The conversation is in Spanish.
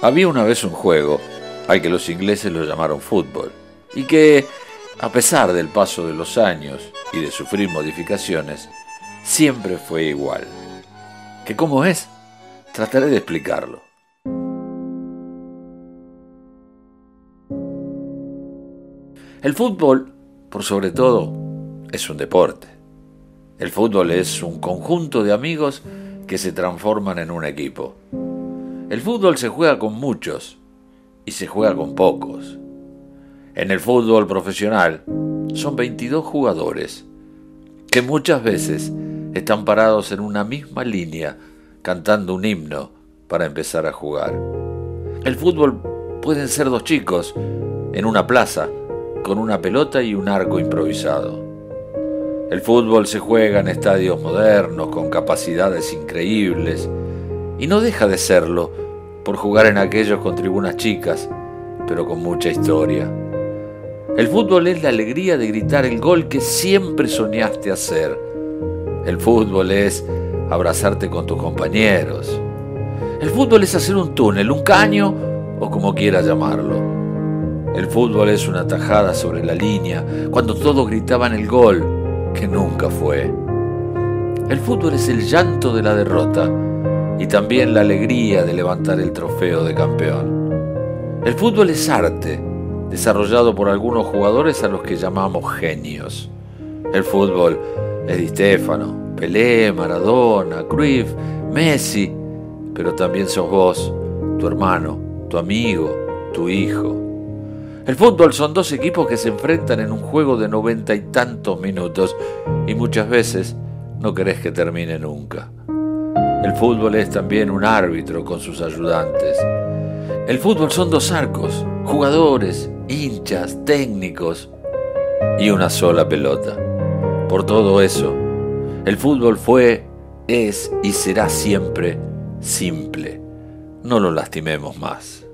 Había una vez un juego al que los ingleses lo llamaron fútbol y que, a pesar del paso de los años y de sufrir modificaciones, siempre fue igual. ¿Que cómo es? Trataré de explicarlo. El fútbol, por sobre todo, es un deporte. El fútbol es un conjunto de amigos que se transforman en un equipo. El fútbol se juega con muchos y se juega con pocos. En el fútbol profesional son 22 jugadores que muchas veces están parados en una misma línea cantando un himno para empezar a jugar. El fútbol pueden ser dos chicos en una plaza con una pelota y un arco improvisado. El fútbol se juega en estadios modernos con capacidades increíbles y no deja de serlo por jugar en aquellos con tribunas chicas, pero con mucha historia. El fútbol es la alegría de gritar el gol que siempre soñaste hacer. El fútbol es abrazarte con tus compañeros. El fútbol es hacer un túnel, un caño o como quieras llamarlo. El fútbol es una tajada sobre la línea, cuando todos gritaban el gol, que nunca fue. El fútbol es el llanto de la derrota y también la alegría de levantar el trofeo de campeón. El fútbol es arte, desarrollado por algunos jugadores a los que llamamos genios. El fútbol es Di Stefano, Pelé, Maradona, Cruyff, Messi, pero también sos vos, tu hermano, tu amigo, tu hijo. El fútbol son dos equipos que se enfrentan en un juego de noventa y tantos minutos y muchas veces no querés que termine nunca. El fútbol es también un árbitro con sus ayudantes. El fútbol son dos arcos, jugadores, hinchas, técnicos y una sola pelota. Por todo eso, el fútbol fue, es y será siempre simple. No lo lastimemos más.